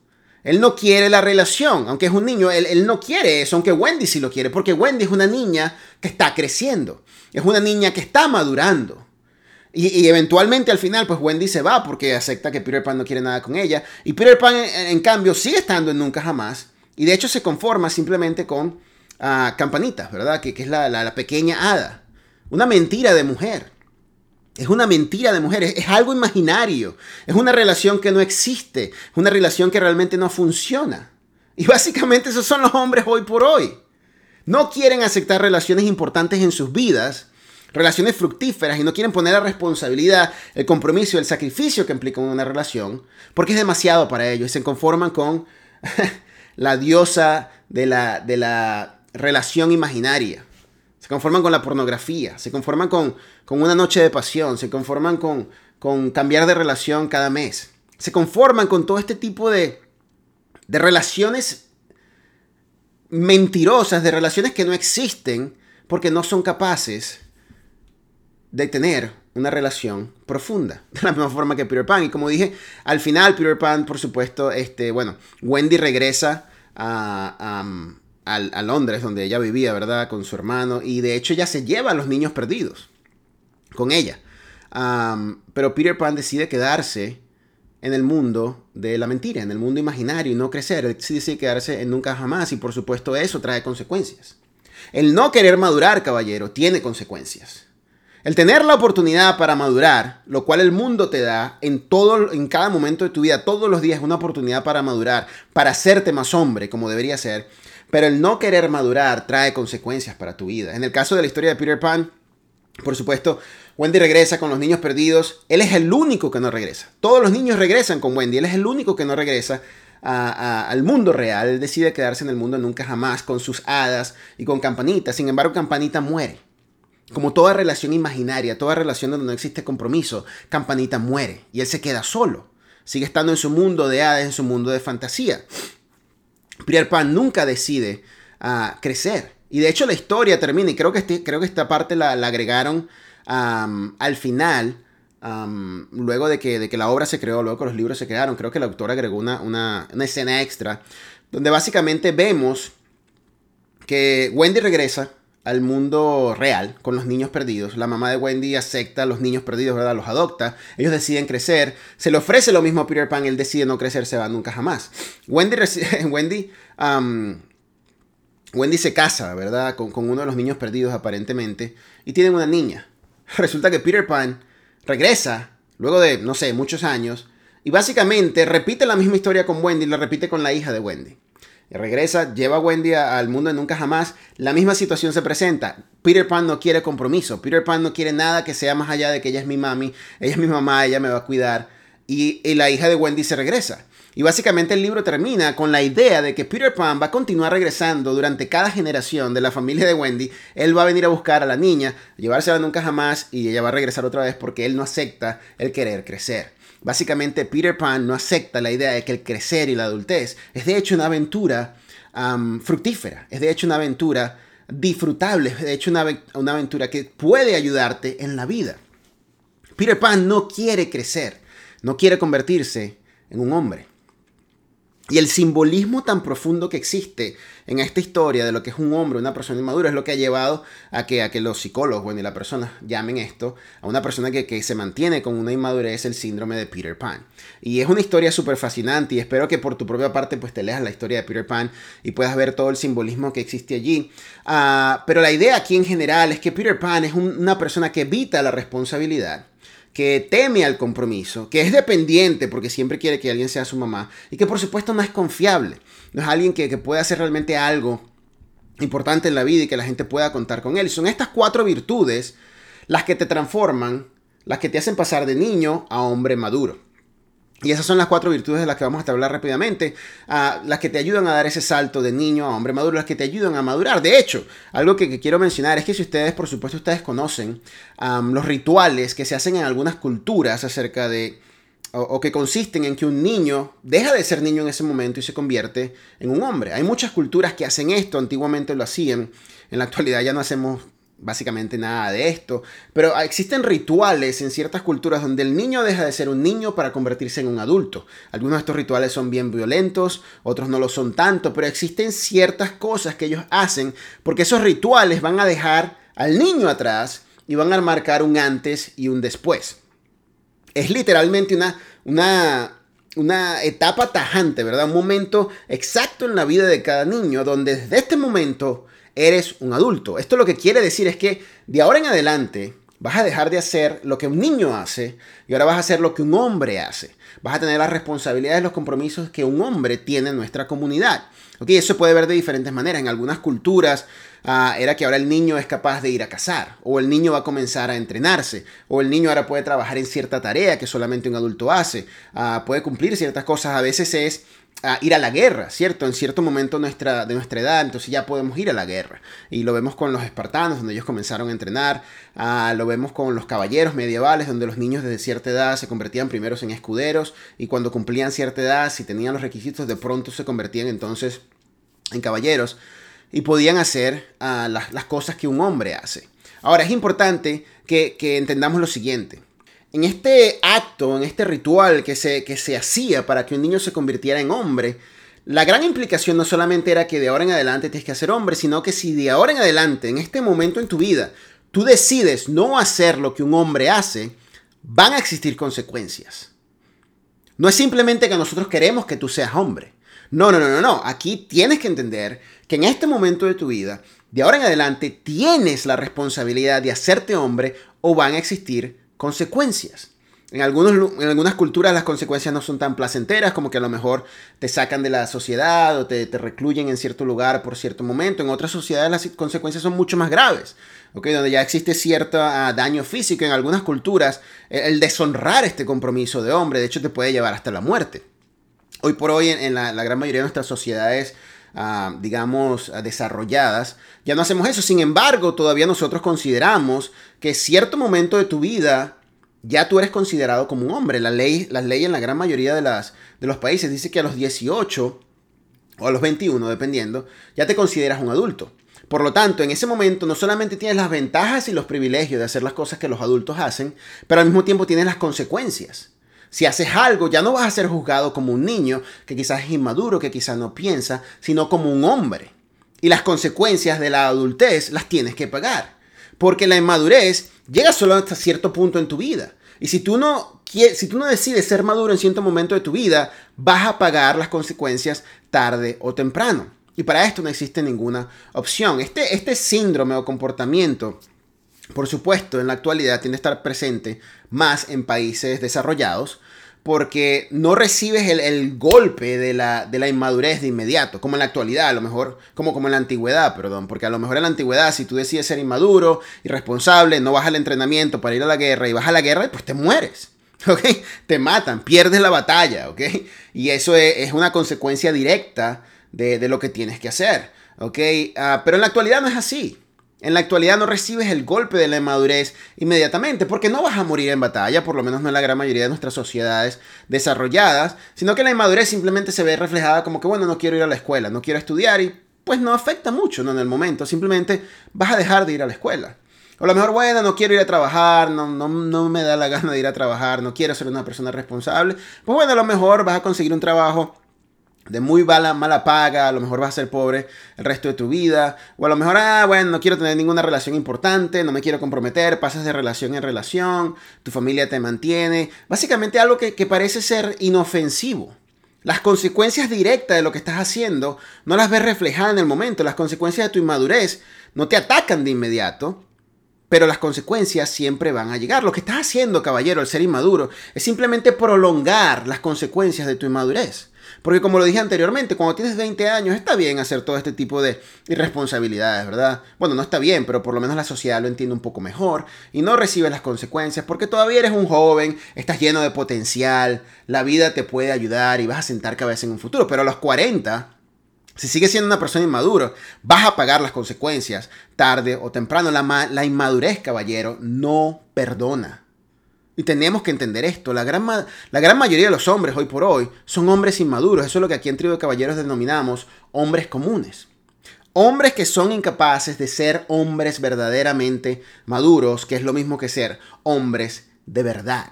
Él no quiere la relación, aunque es un niño, él, él, no quiere eso, aunque Wendy sí lo quiere, porque Wendy es una niña que está creciendo, es una niña que está madurando. Y, eventualmente al final, pues Wendy se va porque acepta que Peter Pan no quiere nada con ella. Y Peter Pan, en, cambio, sigue estando en Nunca Jamás. Y de hecho se conforma simplemente con uh, Campanita, ¿verdad? Que, es la, pequeña hada. Una mentira de mujer. Es una mentira de mujer. Es, es algo imaginario. Es una relación que no existe. Es una relación que realmente no funciona. Y básicamente esos son los hombres hoy por hoy. No quieren aceptar relaciones importantes en sus vidas relaciones fructíferas y no quieren poner la responsabilidad, el compromiso, el sacrificio que implica una relación, porque es demasiado para ellos y se conforman con [LAUGHS] la diosa de la, de la relación imaginaria. Se conforman con la pornografía, se conforman con, con una noche de pasión, se conforman con, con cambiar de relación cada mes. Se conforman con todo este tipo de, de relaciones mentirosas, de relaciones que no existen porque no son capaces de tener una relación profunda, [LAUGHS] de la misma forma que Peter Pan. Y como dije, al final Peter Pan, por supuesto, este, bueno, Wendy regresa a, a, Londres, donde ella vivía, ¿verdad? Con su hermano. Y de hecho ella se lleva a los niños perdidos con ella. pero Peter Pan decide quedarse en el mundo de la mentira, en el mundo imaginario y no crecer. Él decide quedarse en nunca jamás y por supuesto eso trae consecuencias. El no querer madurar, caballero, tiene consecuencias. El tener la oportunidad para madurar, lo cual el mundo te da en todo en cada momento de tu vida, todos los días una oportunidad para madurar, para hacerte más hombre como debería ser, pero el no querer madurar trae consecuencias para tu vida. En el caso de la historia de Peter Pan, por supuesto, Wendy regresa con los niños perdidos. Él es el único que no regresa. Todos los niños regresan con Wendy. Él es el único que no regresa al mundo real. Él decide quedarse en el mundo nunca jamás con sus hadas y con Campanita. Sin embargo, Campanita muere. Como toda relación imaginaria, toda relación donde no existe compromiso, Campanita muere y él se queda solo. Sigue estando en su mundo de hadas, en su mundo de fantasía. Peter Pan nunca decide ah, crecer. Y de hecho la historia termina, y creo que, este, creo que esta parte la, agregaron al final, luego de que, de que la obra se creó, luego que los libros se crearon, creo que el autor agregó una, una, escena extra, donde básicamente vemos que Wendy regresa al mundo real con los niños perdidos. La mamá de Wendy acepta a los niños perdidos, ¿verdad? Los adopta. Ellos deciden crecer. Se le ofrece lo mismo a Peter Pan. Él decide no crecer, se va nunca jamás. Wendy, [LAUGHS] Wendy, Wendy se casa, ¿verdad? Con, con, uno de los niños perdidos aparentemente. Y tienen una niña. [LAUGHS] Resulta que Peter Pan regresa, luego de, no sé, muchos años, y básicamente repite la misma historia con Wendy y la repite con la hija de Wendy. Regresa, lleva a Wendy al mundo de nunca jamás. La misma situación se presenta. Peter Pan no quiere compromiso. Peter Pan no quiere nada que sea más allá de que ella es mi mami, ella es mi mamá, ella me va a cuidar. Y, y la hija de Wendy se regresa. Y básicamente el libro termina con la idea de que Peter Pan va a continuar regresando durante cada generación de la familia de Wendy. Él va a venir a buscar a la niña, llevársela nunca jamás y ella va a regresar otra vez porque él no acepta el querer crecer. Básicamente Peter Pan no acepta la idea de que el crecer y la adultez es de hecho una aventura fructífera, es de hecho una aventura disfrutable, es de hecho una, una aventura que puede ayudarte en la vida. Peter Pan no quiere crecer, no quiere convertirse en un hombre. Y el simbolismo tan profundo que existe en esta historia de lo que es un hombre, una persona inmadura, es lo que ha llevado a que, a que los psicólogos, bueno, y la persona llamen esto a una persona que, que se mantiene con una inmadurez, el síndrome de Peter Pan. Y es una historia súper fascinante y espero que por tu propia parte pues te leas la historia de Peter Pan y puedas ver todo el simbolismo que existe allí. Uh, pero la idea aquí en general es que Peter Pan es un, una persona que evita la responsabilidad que teme al compromiso, que es dependiente porque siempre quiere que alguien sea su mamá y que por supuesto no es confiable, no es alguien que, que puede hacer realmente algo importante en la vida y que la gente pueda contar con él. Son estas cuatro virtudes las que te transforman, las que te hacen pasar de niño a hombre maduro. Y esas son las cuatro virtudes de las que vamos a hablar rápidamente, ah, las que te ayudan a dar ese salto de niño a hombre maduro, las que te ayudan a madurar. De hecho, algo que, quiero mencionar es que si ustedes, por supuesto, ustedes conocen los rituales que se hacen en algunas culturas acerca de, o, que consisten en que un niño deja de ser niño en ese momento y se convierte en un hombre. Hay muchas culturas que hacen esto, antiguamente lo hacían, en la actualidad ya no hacemos básicamente nada de esto, pero existen rituales en ciertas culturas donde el niño deja de ser un niño para convertirse en un adulto. Algunos de estos rituales son bien violentos, otros no lo son tanto, pero existen ciertas cosas que ellos hacen porque esos rituales van a dejar al niño atrás y van a marcar un antes y un después. Es literalmente una, una, una etapa tajante, ¿verdad? Un momento exacto en la vida de cada niño donde desde este momento eres un adulto. Esto lo que quiere decir es que de ahora en adelante vas a dejar de hacer lo que un niño hace y ahora vas a hacer lo que un hombre hace. Vas a tener las responsabilidades, los compromisos que un hombre tiene en nuestra comunidad. Okay, eso puede ver de diferentes maneras. En algunas culturas ah, era que ahora el niño es capaz de ir a cazar, o el niño va a comenzar a entrenarse, o el niño ahora puede trabajar en cierta tarea que solamente un adulto hace, ah, puede cumplir ciertas cosas. A veces es a ir a la guerra, ¿cierto? En cierto momento nuestra, de nuestra edad, entonces ya podemos ir a la guerra. Y lo vemos con los espartanos, donde ellos comenzaron a entrenar, ah, lo vemos con los caballeros medievales, donde los niños desde cierta edad se convertían primeros en escuderos, y cuando cumplían cierta edad, si tenían los requisitos, de pronto se convertían entonces en caballeros, y podían hacer ah, las, cosas que un hombre hace. Ahora, es importante que entendamos lo siguiente en este acto, en este ritual que se, que se hacía para que un niño se convirtiera en hombre, la gran implicación no solamente era que de ahora en adelante tienes que hacer hombre, sino que si de ahora en adelante, en este momento en tu vida, tú decides no hacer lo que un hombre hace, van a existir consecuencias. No es simplemente que nosotros queremos que tú seas hombre. No, no, no, no, no. Aquí tienes que entender que en este momento de tu vida, de ahora en adelante, tienes la responsabilidad de hacerte hombre o van a existir consecuencias. En, algunos, en algunas culturas las consecuencias no son tan placenteras, como que a lo mejor te sacan de la sociedad o te, recluyen en cierto lugar por cierto momento. En otras sociedades las consecuencias son mucho más graves, donde ya existe cierto ah, daño físico. En algunas culturas el, deshonrar este compromiso de hombre, de hecho, te puede llevar hasta la muerte. Hoy por hoy en, la, gran mayoría de nuestras sociedades ah, digamos, desarrolladas, ya no hacemos eso. Sin embargo, todavía nosotros consideramos que cierto momento de tu vida ya tú eres considerado como un hombre. La ley, en la gran mayoría de, las, de los países dice que a los 18 o a los 21, dependiendo, ya te consideras un adulto. Por lo tanto, en ese momento no solamente tienes las ventajas y los privilegios de hacer las cosas que los adultos hacen, pero al mismo tiempo tienes las consecuencias. Si haces algo, ya no vas a ser juzgado como un niño que quizás es inmaduro, que quizás no piensa, sino como un hombre. Y las consecuencias de la adultez las tienes que pagar. Porque la inmadurez llega solo hasta cierto punto en tu vida. Y si tú no si tú no decides ser maduro en cierto momento de tu vida, vas a pagar las consecuencias tarde o temprano. Y para esto no existe ninguna opción. Este, este síndrome o comportamiento, por supuesto, en la actualidad tiene que estar presente más en países desarrollados, porque no recibes el, golpe de la, de la, inmadurez de inmediato, como en la actualidad, a lo mejor, como, como en la antigüedad, perdón, porque a lo mejor en la antigüedad, si tú decides ser inmaduro, irresponsable, no vas al entrenamiento para ir a la guerra y vas a la guerra, pues te mueres, [LAUGHS] ¿ok? Te matan, pierdes la batalla, ¿ok? Y eso es, una consecuencia directa de, lo que tienes que hacer, ¿ok? Ah, pero en la actualidad no es así. En la actualidad no recibes el golpe de la inmadurez inmediatamente porque no vas a morir en batalla, por lo menos no en la gran mayoría de nuestras sociedades desarrolladas, sino que la inmadurez simplemente se ve reflejada como que, bueno, no quiero ir a la escuela, no quiero estudiar y pues no afecta mucho ¿no? en el momento, simplemente vas a dejar de ir a la escuela. O a lo mejor, bueno, no quiero ir a trabajar, no, no, no me da la gana de ir a trabajar, no quiero ser una persona responsable. Pues bueno, a lo mejor vas a conseguir un trabajo de muy mala, mala paga, a lo mejor vas a ser pobre el resto de tu vida, o a lo mejor, ah, bueno, no quiero tener ninguna relación importante, no me quiero comprometer, pasas de relación en relación, tu familia te mantiene, básicamente algo que, que parece ser inofensivo. Las consecuencias directas de lo que estás haciendo no las ves reflejadas en el momento, las consecuencias de tu inmadurez no te atacan de inmediato, pero las consecuencias siempre van a llegar. Lo que estás haciendo, caballero, al ser inmaduro, es simplemente prolongar las consecuencias de tu inmadurez. Porque como lo dije anteriormente, cuando tienes 20 años está bien hacer todo este tipo de irresponsabilidades, ¿verdad? Bueno, no está bien, pero por lo menos la sociedad lo entiende un poco mejor y no recibes las consecuencias porque todavía eres un joven, estás lleno de potencial, la vida te puede ayudar y vas a sentar cabeza en un futuro, pero a los 40... Si sigues siendo una persona inmadura, vas a pagar las consecuencias tarde o temprano. La, la inmadurez, caballero, no perdona. Y tenemos que entender esto. La gran, la gran mayoría de los hombres hoy por hoy son hombres inmaduros. Eso es lo que aquí en Trío de Caballeros denominamos hombres comunes. Hombres que son incapaces de ser hombres verdaderamente maduros, que es lo mismo que ser hombres de verdad.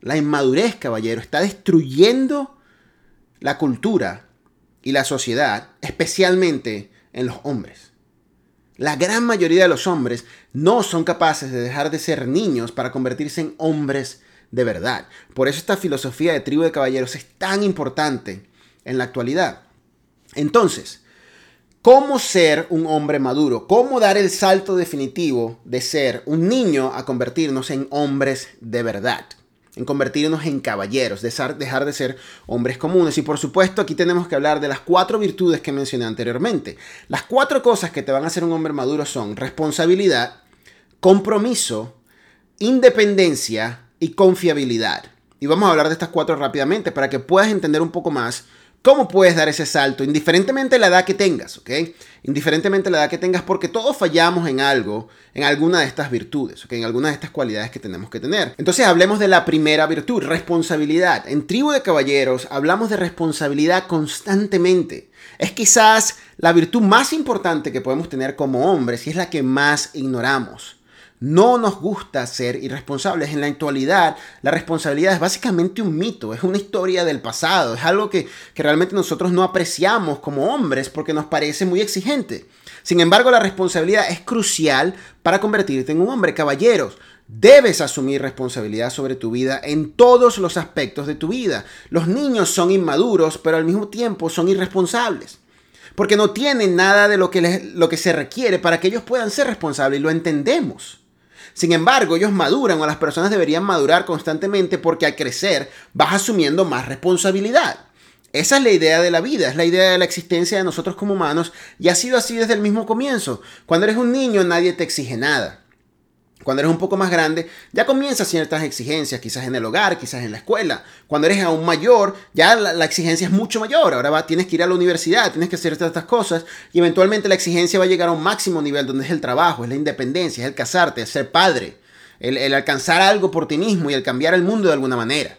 La inmadurez, caballero, está destruyendo la cultura y la sociedad, especialmente en los hombres. La gran mayoría de los hombres no son capaces de dejar de ser niños para convertirse en hombres de verdad. Por eso esta filosofía de tribu de caballeros es tan importante en la actualidad. Entonces, ¿cómo ser un hombre maduro? ¿Cómo dar el salto definitivo de ser un niño a convertirnos en hombres de verdad? En convertirnos en caballeros, dejar, de ser hombres comunes. Y por supuesto aquí tenemos que hablar de las cuatro virtudes que mencioné anteriormente. Las cuatro cosas que te van a hacer un hombre maduro son responsabilidad, compromiso, independencia y confiabilidad. Y vamos a hablar de estas cuatro rápidamente para que puedas entender un poco más ¿Cómo puedes dar ese salto? Indiferentemente de la edad que tengas, ¿ok? Indiferentemente de la edad que tengas, porque todos fallamos en algo, en alguna de estas virtudes, ¿ok? En alguna de estas cualidades que tenemos que tener. Entonces hablemos de la primera virtud, responsabilidad. En Tribu de Caballeros hablamos de responsabilidad constantemente. Es quizás la virtud más importante que podemos tener como hombres y es la que más ignoramos. No nos gusta ser irresponsables. En la actualidad, la responsabilidad es básicamente un mito, es una historia del pasado, es algo que, realmente nosotros no apreciamos como hombres porque nos parece muy exigente. Sin embargo, la responsabilidad es crucial para convertirte en un hombre. Caballeros, Debes asumir responsabilidad sobre tu vida en todos los aspectos de tu vida. Los niños son inmaduros, pero al mismo tiempo son irresponsables. Porque no tienen nada de lo que, lo que se requiere para que ellos puedan ser responsables y lo entendemos. Sin embargo, ellos maduran o las personas deberían madurar constantemente porque al crecer vas asumiendo más responsabilidad. Esa es la idea de la vida, es la idea de la existencia de nosotros como humanos y ha sido así desde el mismo comienzo. Cuando eres un niño nadie te exige nada. Cuando eres un poco más grande, ya comienzas ciertas exigencias, quizás en el hogar, quizás en la escuela. Cuando eres aún mayor, ya la, exigencia es mucho mayor. Ahora tienes que ir a la universidad, tienes que hacer estas cosas y eventualmente la exigencia va a llegar a un máximo nivel donde es el trabajo, es la independencia, es el casarte, es ser padre, el, el alcanzar algo por ti mismo y el cambiar el mundo de alguna manera.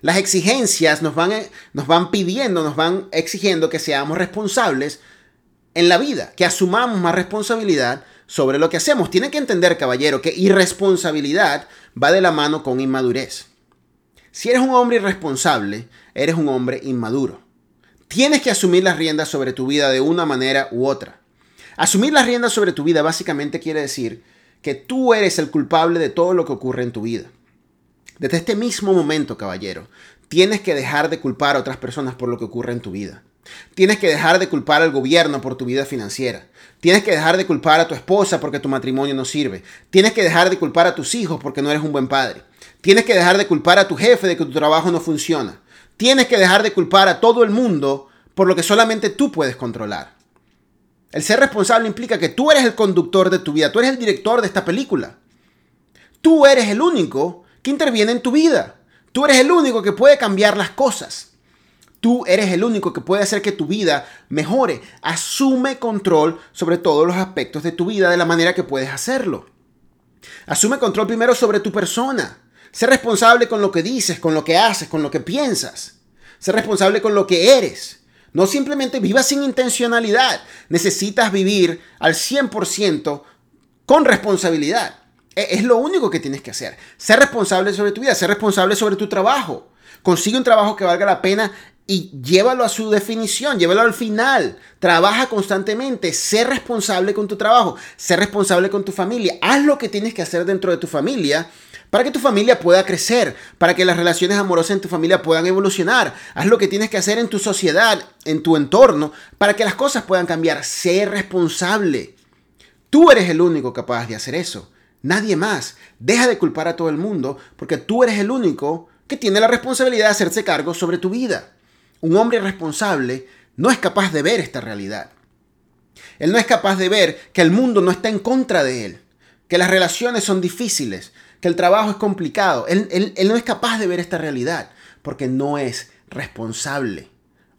Las exigencias nos van, eh, nos van pidiendo, nos van exigiendo que seamos responsables en la vida, que asumamos más responsabilidad sobre lo que hacemos. Tienen que entender, caballero, que irresponsabilidad va de la mano con inmadurez. Si eres un hombre irresponsable, eres un hombre inmaduro. Tienes que asumir las riendas sobre tu vida de una manera u otra. Asumir las riendas sobre tu vida básicamente quiere decir que tú eres el culpable de todo lo que ocurre en tu vida. Desde este mismo momento, caballero, tienes que dejar de culpar a otras personas por lo que ocurre en tu vida. Tienes que dejar de culpar al gobierno por tu vida financiera. Tienes que dejar de culpar a tu esposa porque tu matrimonio no sirve. Tienes que dejar de culpar a tus hijos porque no eres un buen padre. Tienes que dejar de culpar a tu jefe de que tu trabajo no funciona. Tienes que dejar de culpar a todo el mundo por lo que solamente tú puedes controlar. El ser responsable implica que tú eres el conductor de tu vida, tú eres el director de esta película. Tú eres el único que interviene en tu vida. Tú eres el único que puede cambiar las cosas. Tú eres el único que puede hacer que tu vida mejore. Asume control sobre todos los aspectos de tu vida de la manera que puedes hacerlo. Asume control primero sobre tu persona. Sé responsable con lo que dices, con lo que haces, con lo que piensas. Sé responsable con lo que eres. No simplemente vivas sin intencionalidad. Necesitas vivir al 100% con responsabilidad. E, es lo único que tienes que hacer. Ser responsable sobre tu vida, ser responsable sobre tu trabajo. Consigue un trabajo que valga la pena y llévalo a su definición, llévalo al final. Trabaja constantemente, sé responsable con tu trabajo, sé responsable con tu familia. Haz lo que tienes que hacer dentro de tu familia para que tu familia pueda crecer, para que las relaciones amorosas en tu familia puedan evolucionar. Haz lo que tienes que hacer en tu sociedad, en tu entorno, para que las cosas puedan cambiar. Sé responsable. Tú eres el único capaz de hacer eso. Nadie más. Deja de culpar a todo el mundo porque tú eres el único que tiene la responsabilidad de hacerse cargo sobre tu vida. Un hombre responsable no es capaz de ver esta realidad. Él no es capaz de ver que el mundo no está en contra de él, que las relaciones son difíciles, que el trabajo es complicado. Él, no es capaz de ver esta realidad porque no es responsable.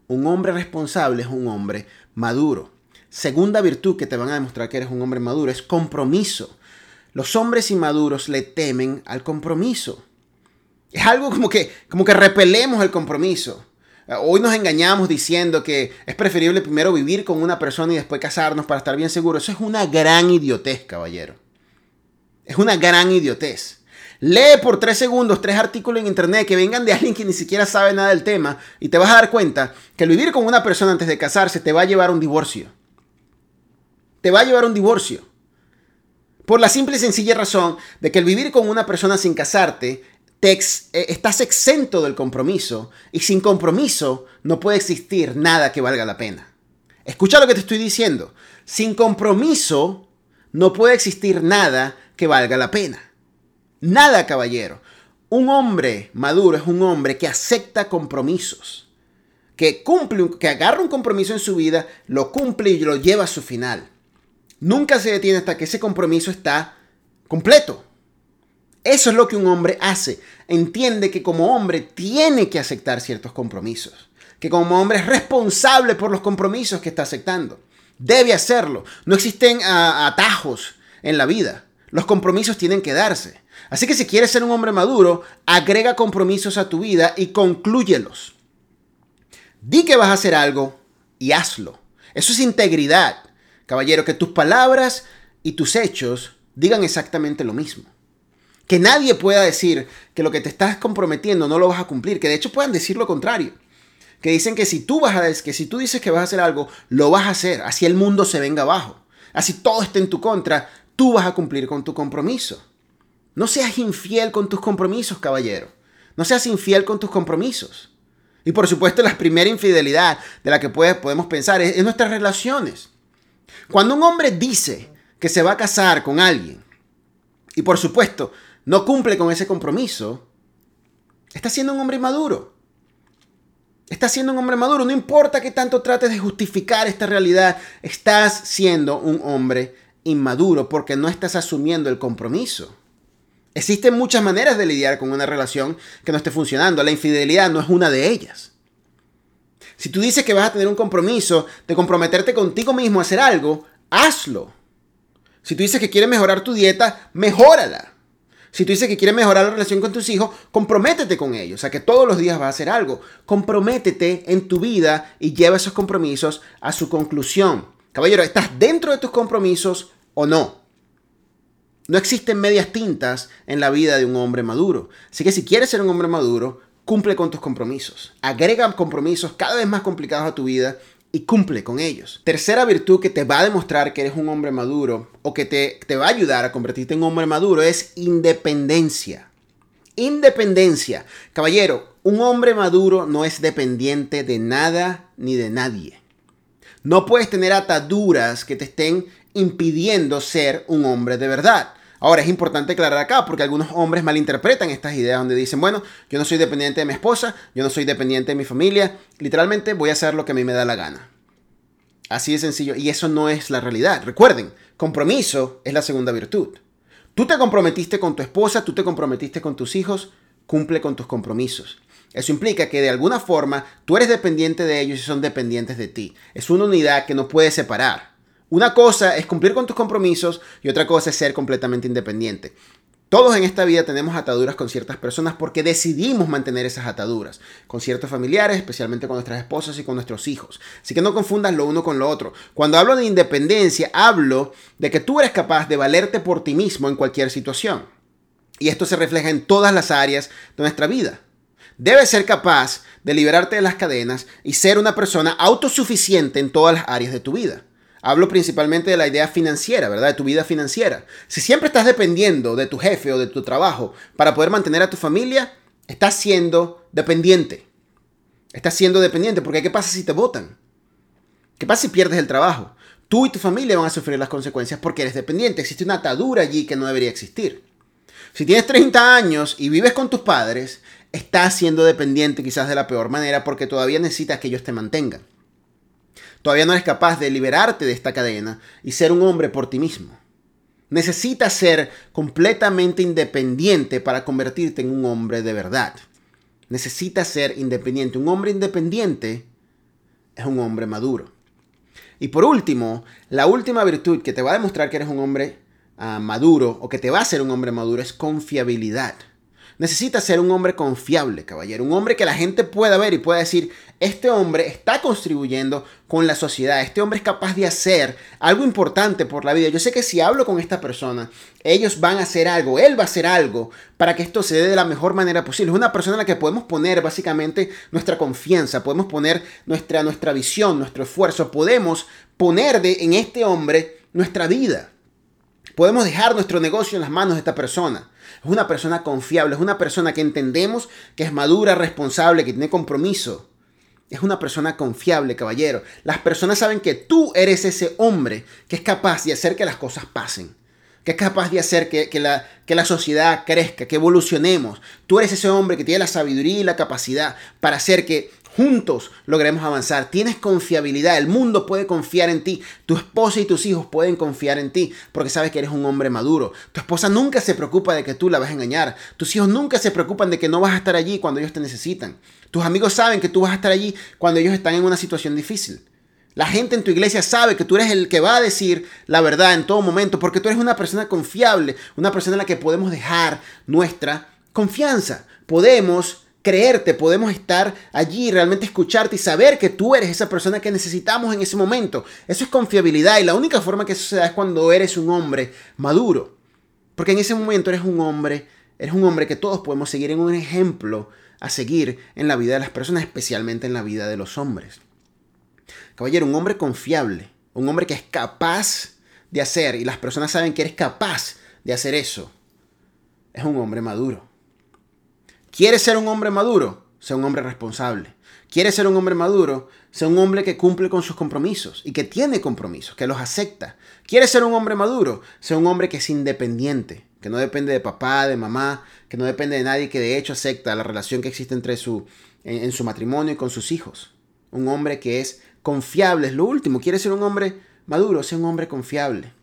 Un hombre responsable es un hombre maduro. Segunda virtud que te van a demostrar que eres un hombre maduro es compromiso. Los hombres inmaduros le temen al compromiso. Es algo como que, como que repelemos el compromiso. Hoy nos engañamos diciendo que es preferible primero vivir con una persona y después casarnos para estar bien seguros. Eso es una gran idiotez, caballero. Es una gran idiotez. Lee por tres segundos tres artículos en internet que vengan de alguien que ni siquiera sabe nada del tema y te vas a dar cuenta que el vivir con una persona antes de casarse te va a llevar a un divorcio. Te va a llevar a un divorcio. Por la simple y sencilla razón de que el vivir con una persona sin casarte, eh, estás exento del compromiso y sin compromiso no puede existir nada que valga la pena. Escucha lo que te estoy diciendo. Sin compromiso no puede existir nada que valga la pena. Nada, caballero. Un hombre maduro es un hombre que acepta compromisos, que cumple, que agarra un compromiso en su vida, lo cumple y lo lleva a su final nunca se detiene hasta que ese compromiso está completo. Eso es lo que un hombre hace. Entiende que como hombre tiene que aceptar ciertos compromisos. Que como hombre es responsable por los compromisos que está aceptando. Debe hacerlo. No existen ah, atajos en la vida. Los compromisos tienen que darse. Así que si quieres ser un hombre maduro, agrega compromisos a tu vida y conclúyelos. Di que vas a hacer algo y hazlo. Eso es integridad. Caballero, que tus palabras y tus hechos digan exactamente lo mismo. Que nadie pueda decir que lo que te estás comprometiendo no lo vas a cumplir, que de hecho puedan decir lo contrario. Que dicen que si tú vas a que si tú dices que vas a hacer algo, lo vas a hacer, así el mundo se venga abajo. Así todo esté en tu contra, tú vas a cumplir con tu compromiso. No seas infiel con tus compromisos, caballero. No seas infiel con tus compromisos. Y por supuesto, la primera infidelidad de la que podemos pensar es, en nuestras relaciones. Cuando un hombre dice que se va a casar con alguien y por supuesto no cumple con ese compromiso, está siendo un hombre maduro. Estás siendo un hombre maduro. No importa que tanto trates de justificar esta realidad, estás siendo un hombre inmaduro porque no estás asumiendo el compromiso. Existen muchas maneras de lidiar con una relación que no esté funcionando. La infidelidad no es una de ellas. Si tú dices que vas a tener un compromiso de comprometerte contigo mismo a hacer algo, hazlo. Si tú dices que quieres mejorar tu dieta, mejórala. Si tú dices que quieres mejorar la relación con tus hijos, comprométete con ellos. O sea, que todos los días vas a hacer algo. Comprométete en tu vida y lleva esos compromisos a su conclusión. Caballero, ¿estás dentro de tus compromisos o no? No existen medias tintas en la vida de un hombre maduro. Así que si quieres ser un hombre maduro, cumple con tus compromisos. Agrega compromisos cada vez más complicados a tu vida y cumple con ellos. Tercera virtud que te va a demostrar que eres un hombre maduro o que te, te va a ayudar a convertirte en hombre maduro es independencia. Independencia. Caballero, un hombre maduro no es dependiente de nada ni de nadie. No puedes tener ataduras que te estén impidiendo ser un hombre de verdad. Ahora es importante aclarar acá porque algunos hombres malinterpretan estas ideas donde dicen, bueno, yo no soy dependiente de mi esposa, yo no soy dependiente de mi familia, literalmente voy a hacer lo que a mí me da la gana. Así de sencillo. Y eso no es la realidad. Recuerden, compromiso es la segunda virtud. Tú te comprometiste con tu esposa, tú te comprometiste con tus hijos, cumple con tus compromisos. Eso implica que de alguna forma tú eres dependiente de ellos y son dependientes de ti. Es una unidad que no puedes separar. Una cosa es cumplir con tus compromisos y otra cosa es ser completamente independiente. Todos en esta vida tenemos ataduras con ciertas personas porque decidimos mantener esas ataduras con ciertos familiares, especialmente con nuestras esposas y con nuestros hijos. Así que no confundas lo uno con lo otro. Cuando hablo de independencia, hablo de que tú eres capaz de valerte por ti mismo en cualquier situación. Y esto se refleja en todas las áreas de nuestra vida. Debes ser capaz de liberarte de las cadenas y ser una persona autosuficiente en todas las áreas de tu vida. Hablo principalmente de la idea financiera, ¿verdad? De tu vida financiera. Si siempre estás dependiendo de tu jefe o de tu trabajo para poder mantener a tu familia, estás siendo dependiente. Estás siendo dependiente porque ¿qué pasa si te votan? ¿Qué pasa si pierdes el trabajo? Tú y tu familia van a sufrir las consecuencias porque eres dependiente. Existe una atadura allí que no debería existir. Si tienes 30 años y vives con tus padres, estás siendo dependiente quizás de la peor manera porque todavía necesitas que ellos te mantengan. Todavía no eres capaz de liberarte de esta cadena y ser un hombre por ti mismo. Necesitas ser completamente independiente para convertirte en un hombre de verdad. Necesitas ser independiente. Un hombre independiente es un hombre maduro. Y por último, la última virtud que te va a demostrar que eres un hombre ah, maduro o que te va a hacer un hombre maduro es confiabilidad. Necesita ser un hombre confiable, caballero. Un hombre que la gente pueda ver y pueda decir, este hombre está contribuyendo con la sociedad. Este hombre es capaz de hacer algo importante por la vida. Yo sé que si hablo con esta persona, ellos van a hacer algo, él va a hacer algo para que esto se dé de la mejor manera posible. Es una persona en la que podemos poner básicamente nuestra confianza, podemos poner nuestra, nuestra visión, nuestro esfuerzo, podemos poner de, en este hombre nuestra vida. Podemos dejar nuestro negocio en las manos de esta persona. Es una persona confiable, es una persona que entendemos que es madura, responsable, que tiene compromiso. Es una persona confiable, caballero. Las personas saben que tú eres ese hombre que es capaz de hacer que las cosas pasen. Que es capaz de hacer que, la, que la sociedad crezca, que evolucionemos. Tú eres ese hombre que tiene la sabiduría y la capacidad para hacer que Juntos logremos avanzar. Tienes confiabilidad. El mundo puede confiar en ti. Tu esposa y tus hijos pueden confiar en ti porque sabes que eres un hombre maduro. Tu esposa nunca se preocupa de que tú la vas a engañar. Tus hijos nunca se preocupan de que no vas a estar allí cuando ellos te necesitan. Tus amigos saben que tú vas a estar allí cuando ellos están en una situación difícil. La gente en tu iglesia sabe que tú eres el que va a decir la verdad en todo momento porque tú eres una persona confiable, una persona en la que podemos dejar nuestra confianza. Podemos creerte, podemos estar allí, realmente escucharte y saber que tú eres esa persona que necesitamos en ese momento. Eso es confiabilidad y la única forma que eso se da es cuando eres un hombre maduro. Porque en ese momento eres un hombre, eres un hombre que todos podemos seguir en un ejemplo a seguir en la vida de las personas, especialmente en la vida de los hombres. Caballero, un hombre confiable, un hombre que es capaz de hacer y las personas saben que eres capaz de hacer eso, es un hombre maduro. ¿Quieres ser un hombre maduro? Sea un hombre responsable. ¿Quieres ser un hombre maduro? Sea un hombre que cumple con sus compromisos y que tiene compromisos, que los acepta. ¿Quieres ser un hombre maduro? Sea un hombre que es independiente, que no depende de papá, de mamá, que no depende de nadie, que de hecho acepta la relación que existe entre su, en, su matrimonio y con sus hijos. Un hombre que es confiable, es lo último. Quiere ser un hombre maduro, sea un hombre confiable.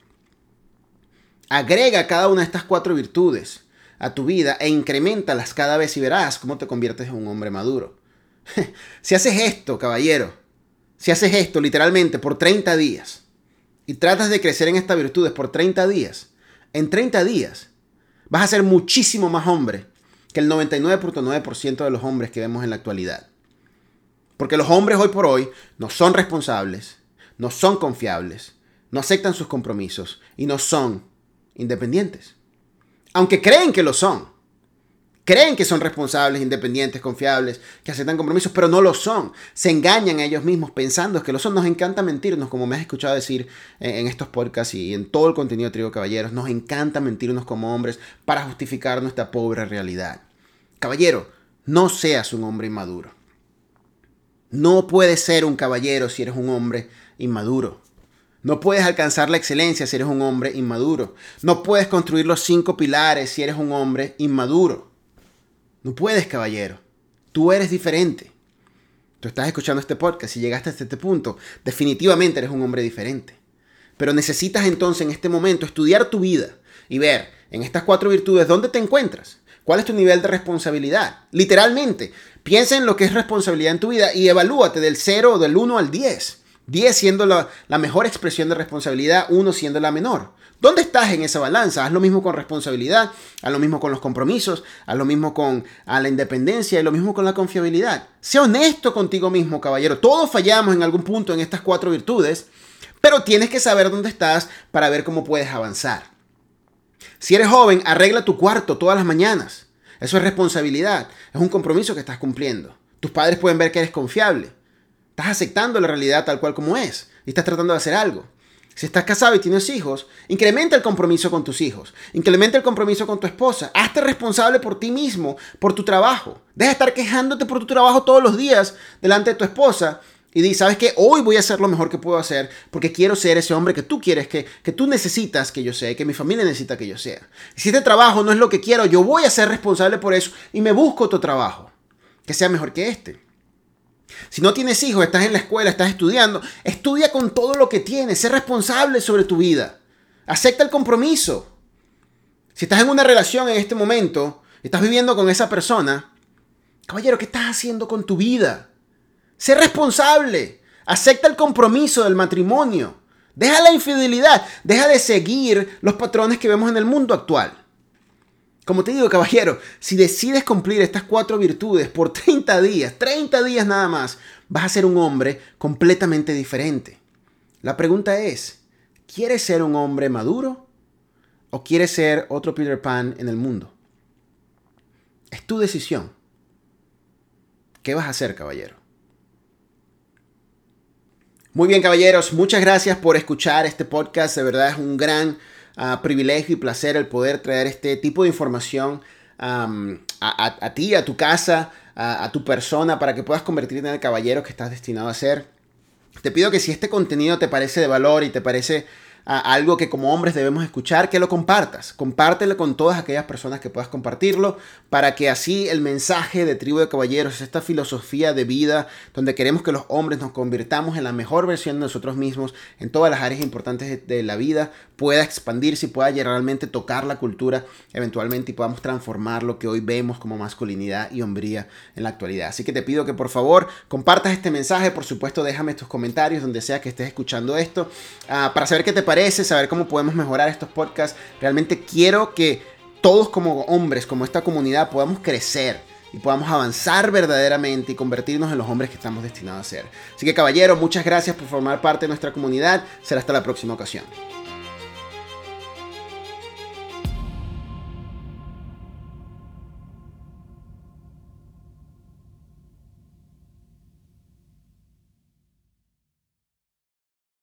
Agrega cada una de estas cuatro virtudes a tu vida e incrementalas cada vez y verás cómo te conviertes en un hombre maduro. [LAUGHS] si haces esto, caballero, si haces esto literalmente por 30 días y tratas de crecer en estas virtudes por 30 días, en 30 días vas a ser muchísimo más hombre que el 99.9% de los hombres que vemos en la actualidad. Porque los hombres hoy por hoy no son responsables, no son confiables, no aceptan sus compromisos y no son independientes. Aunque creen que lo son. Creen que son responsables, independientes, confiables, que aceptan compromisos, pero no lo son. Se engañan a ellos mismos pensando que lo son. Nos encanta mentirnos, como me has escuchado decir en estos podcasts y en todo el contenido de Trigo Caballeros. Nos encanta mentirnos como hombres para justificar nuestra pobre realidad. Caballero, no seas un hombre inmaduro. No puedes ser un caballero si eres un hombre inmaduro. No puedes alcanzar la excelencia si eres un hombre inmaduro. No puedes construir los cinco pilares si eres un hombre inmaduro. No puedes, caballero. Tú eres diferente. Tú estás escuchando este podcast y llegaste hasta este punto. Definitivamente eres un hombre diferente. Pero necesitas entonces en este momento estudiar tu vida y ver en estas cuatro virtudes dónde te encuentras. ¿Cuál es tu nivel de responsabilidad? Literalmente, piensa en lo que es responsabilidad en tu vida y evalúate del 0 o del 1 al 10. 10 siendo la, mejor expresión de responsabilidad, 1 siendo la menor. ¿Dónde estás en esa balanza? Haz lo mismo con responsabilidad, haz lo mismo con los compromisos, haz lo mismo con la independencia y lo mismo con la confiabilidad. Sé honesto contigo mismo, caballero. Todos fallamos en algún punto en estas cuatro virtudes, pero tienes que saber dónde estás para ver cómo puedes avanzar. Si eres joven, arregla tu cuarto todas las mañanas. Eso es responsabilidad, es un compromiso que estás cumpliendo. Tus padres pueden ver que eres confiable. Estás aceptando la realidad tal cual como es y estás tratando de hacer algo. Si estás casado y tienes hijos, incrementa el compromiso con tus hijos. Incrementa el compromiso con tu esposa. Hazte responsable por ti mismo, por tu trabajo. Deja de estar quejándote por tu trabajo todos los días delante de tu esposa. Y di, ¿sabes qué? Hoy voy a hacer lo mejor que puedo hacer porque quiero ser ese hombre que tú quieres, que, que tú necesitas que yo sea, que mi familia necesita que yo sea. Y si este trabajo no es lo que quiero, yo voy a ser responsable por eso y me busco otro trabajo que sea mejor que este. Si no tienes hijos, estás en la escuela, estás estudiando, estudia con todo lo que tienes, sé responsable sobre tu vida. Acepta el compromiso. Si estás en una relación en este momento, estás viviendo con esa persona, caballero, ¿qué estás haciendo con tu vida? Sé responsable. Acepta el compromiso del matrimonio. Deja la infidelidad. Deja de seguir los patrones que vemos en el mundo actual. Como te digo, caballero, si decides cumplir estas cuatro virtudes por 30 días, 30 días nada más, vas a ser un hombre completamente diferente. La pregunta es, ¿quieres ser un hombre maduro o quieres ser otro Peter Pan en el mundo? Es tu decisión. ¿Qué vas a hacer, caballero? Muy bien, caballeros, muchas gracias por escuchar este podcast. De verdad es un gran privilegio y placer el poder traer este tipo de información a, ti, a tu casa, a, tu persona, para que puedas convertirte en el caballero que estás destinado a ser. Te pido que si este contenido te parece de valor y te parece algo que como hombres debemos escuchar, que lo compartas. Compártelo con todas aquellas personas que puedas compartirlo para que así el mensaje de Tribu de Caballeros, esta filosofía de vida donde queremos que los hombres nos convirtamos en la mejor versión de nosotros mismos en todas las áreas importantes de, la vida, pueda expandirse y pueda realmente tocar la cultura eventualmente y podamos transformar lo que hoy vemos como masculinidad y hombría en la actualidad. Así que te pido que por favor compartas este mensaje, por supuesto déjame tus comentarios donde sea que estés escuchando esto ah, para saber qué te parece, saber cómo podemos mejorar estos podcasts. Realmente quiero que todos como hombres, como esta comunidad, podamos crecer y podamos avanzar verdaderamente y convertirnos en los hombres que estamos destinados a ser. Así que caballero, muchas gracias por formar parte de nuestra comunidad. Será hasta la próxima ocasión.